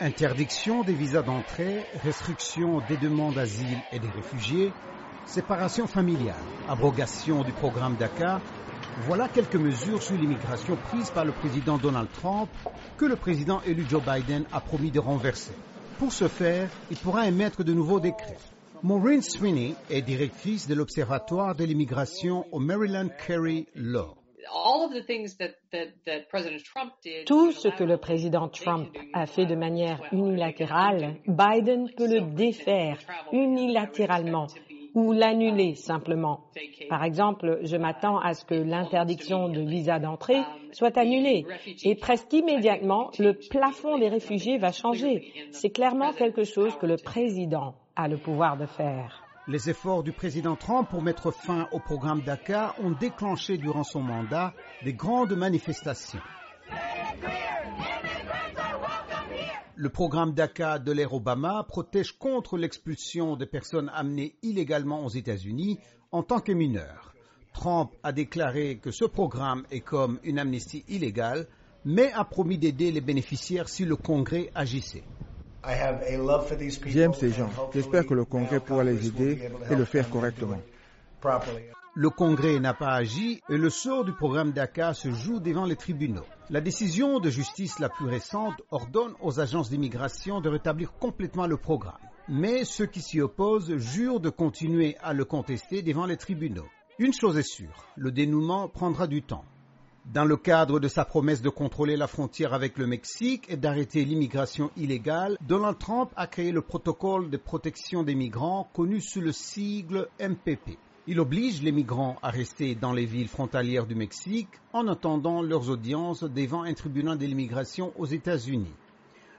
Interdiction des visas d'entrée, restriction des demandes d'asile et des réfugiés, séparation familiale, abrogation du programme DACA, voilà quelques mesures sur l'immigration prises par le président Donald Trump que le président élu Joe Biden a promis de renverser. Pour ce faire, il pourra émettre de nouveaux décrets. Maureen Sweeney est directrice de l'Observatoire de l'immigration au Maryland Carey Law. Tout ce que le président Trump a fait de manière unilatérale, Biden peut le défaire unilatéralement ou l'annuler simplement. Par exemple, je m'attends à ce que l'interdiction de visa d'entrée soit annulée et presque immédiatement, le plafond des réfugiés va changer. C'est clairement quelque chose que le président a le pouvoir de faire. Les efforts du président Trump pour mettre fin au programme DACA ont déclenché durant son mandat des grandes manifestations. Le programme DACA de l'ère Obama protège contre l'expulsion des personnes amenées illégalement aux États-Unis en tant que mineurs. Trump a déclaré que ce programme est comme une amnistie illégale, mais a promis d'aider les bénéficiaires si le Congrès agissait. J'aime ces gens. J'espère que le Congrès pourra les aider et le faire correctement. Le Congrès n'a pas agi et le sort du programme DACA se joue devant les tribunaux. La décision de justice la plus récente ordonne aux agences d'immigration de rétablir complètement le programme. Mais ceux qui s'y opposent jurent de continuer à le contester devant les tribunaux. Une chose est sûre, le dénouement prendra du temps. Dans le cadre de sa promesse de contrôler la frontière avec le Mexique et d'arrêter l'immigration illégale, Donald Trump a créé le protocole de protection des migrants connu sous le sigle MPP. Il oblige les migrants à rester dans les villes frontalières du Mexique en attendant leurs audiences devant un tribunal de l'immigration aux États-Unis.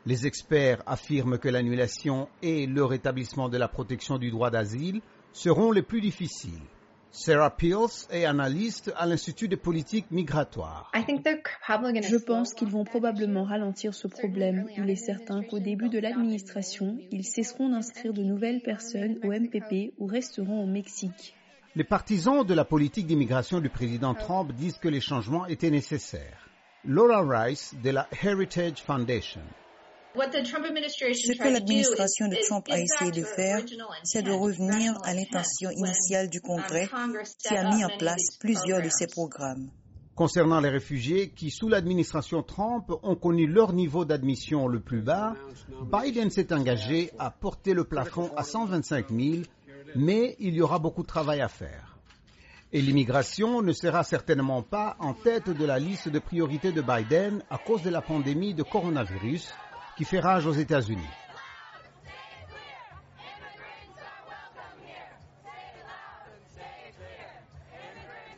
Les experts affirment que l'annulation et le rétablissement de la protection du droit d'asile seront les plus difficiles. Sarah Peels est analyste à l'Institut de politique migratoire. Je pense qu'ils vont probablement ralentir ce problème. Il est certain qu'au début de l'administration, ils cesseront d'inscrire de nouvelles personnes au MPP ou resteront au Mexique. Les partisans de la politique d'immigration du président Trump disent que les changements étaient nécessaires. Laura Rice de la Heritage Foundation. Ce que l'administration de Trump a essayé de faire, c'est de revenir à l'intention initiale du Congrès qui a mis en place plusieurs de ces programmes. Concernant les réfugiés qui, sous l'administration Trump, ont connu leur niveau d'admission le plus bas, Biden s'est engagé à porter le plafond à 125 000 mais il y aura beaucoup de travail à faire. Et l'immigration ne sera certainement pas en tête de la liste de priorités de Biden à cause de la pandémie de coronavirus qui fait rage aux États-Unis.